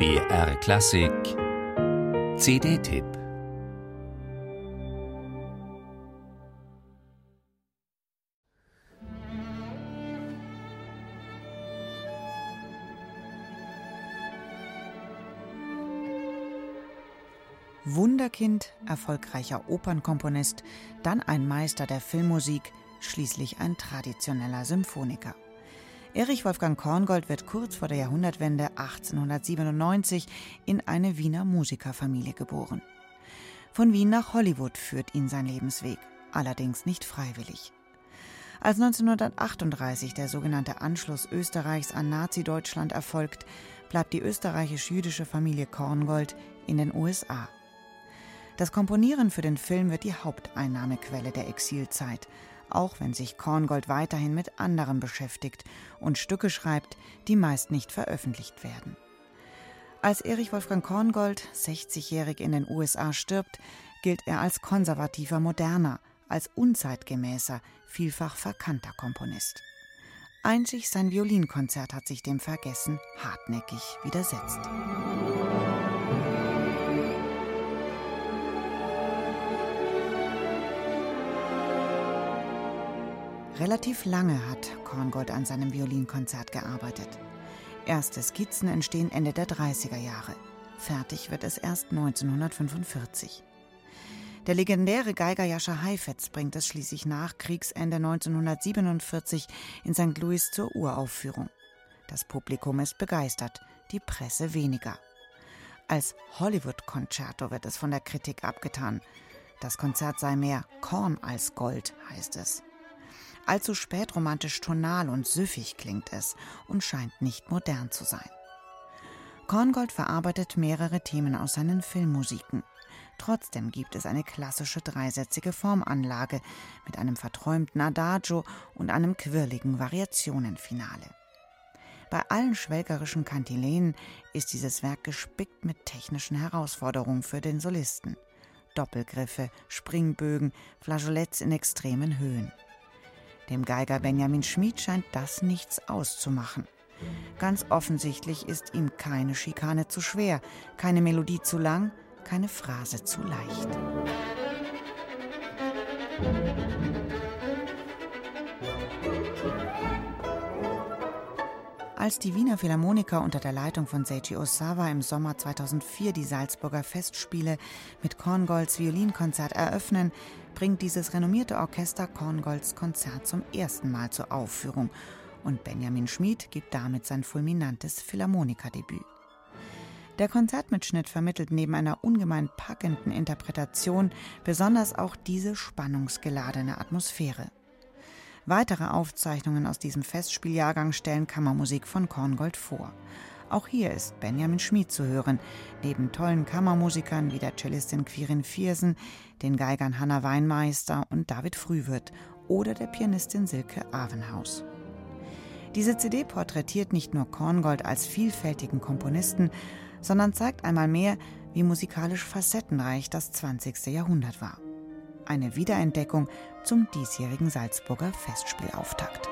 BR Klassik CD-Tipp Wunderkind, erfolgreicher Opernkomponist, dann ein Meister der Filmmusik, schließlich ein traditioneller Symphoniker. Erich Wolfgang Korngold wird kurz vor der Jahrhundertwende 1897 in eine Wiener Musikerfamilie geboren. Von Wien nach Hollywood führt ihn sein Lebensweg, allerdings nicht freiwillig. Als 1938 der sogenannte Anschluss Österreichs an Nazi-Deutschland erfolgt, bleibt die österreichisch-jüdische Familie Korngold in den USA. Das Komponieren für den Film wird die Haupteinnahmequelle der Exilzeit, auch wenn sich Korngold weiterhin mit anderem beschäftigt und Stücke schreibt, die meist nicht veröffentlicht werden. Als Erich Wolfgang Korngold, 60-jährig in den USA, stirbt, gilt er als konservativer Moderner, als unzeitgemäßer, vielfach verkannter Komponist. Einzig sein Violinkonzert hat sich dem Vergessen hartnäckig widersetzt. Relativ lange hat Korngold an seinem Violinkonzert gearbeitet. Erste Skizzen entstehen Ende der 30er Jahre. Fertig wird es erst 1945. Der legendäre Geiger Jascha Heifetz bringt es schließlich nach Kriegsende 1947 in St. Louis zur Uraufführung. Das Publikum ist begeistert, die Presse weniger. Als Hollywood-Konzerto wird es von der Kritik abgetan. Das Konzert sei mehr Korn als Gold, heißt es. Allzu spätromantisch tonal und süffig klingt es und scheint nicht modern zu sein. Korngold verarbeitet mehrere Themen aus seinen Filmmusiken. Trotzdem gibt es eine klassische dreisätzige Formanlage mit einem verträumten Adagio und einem quirligen Variationenfinale. Bei allen schwelgerischen Kantilenen ist dieses Werk gespickt mit technischen Herausforderungen für den Solisten. Doppelgriffe, Springbögen, Flageoletts in extremen Höhen. Dem Geiger Benjamin Schmid scheint das nichts auszumachen. Ganz offensichtlich ist ihm keine Schikane zu schwer, keine Melodie zu lang, keine Phrase zu leicht. Als die Wiener Philharmoniker unter der Leitung von Seiji Osawa im Sommer 2004 die Salzburger Festspiele mit Korngolds Violinkonzert eröffnen, bringt dieses renommierte Orchester Korngolds Konzert zum ersten Mal zur Aufführung und Benjamin Schmid gibt damit sein fulminantes Philharmonikerdebüt. Der Konzertmitschnitt vermittelt neben einer ungemein packenden Interpretation besonders auch diese spannungsgeladene Atmosphäre. Weitere Aufzeichnungen aus diesem Festspieljahrgang stellen Kammermusik von Korngold vor. Auch hier ist Benjamin Schmid zu hören, neben tollen Kammermusikern wie der Cellistin Quirin Viersen, den Geigern Hanna Weinmeister und David Frühwirt oder der Pianistin Silke Avenhaus. Diese CD porträtiert nicht nur Korngold als vielfältigen Komponisten, sondern zeigt einmal mehr, wie musikalisch facettenreich das 20. Jahrhundert war eine Wiederentdeckung zum diesjährigen Salzburger Festspielauftakt.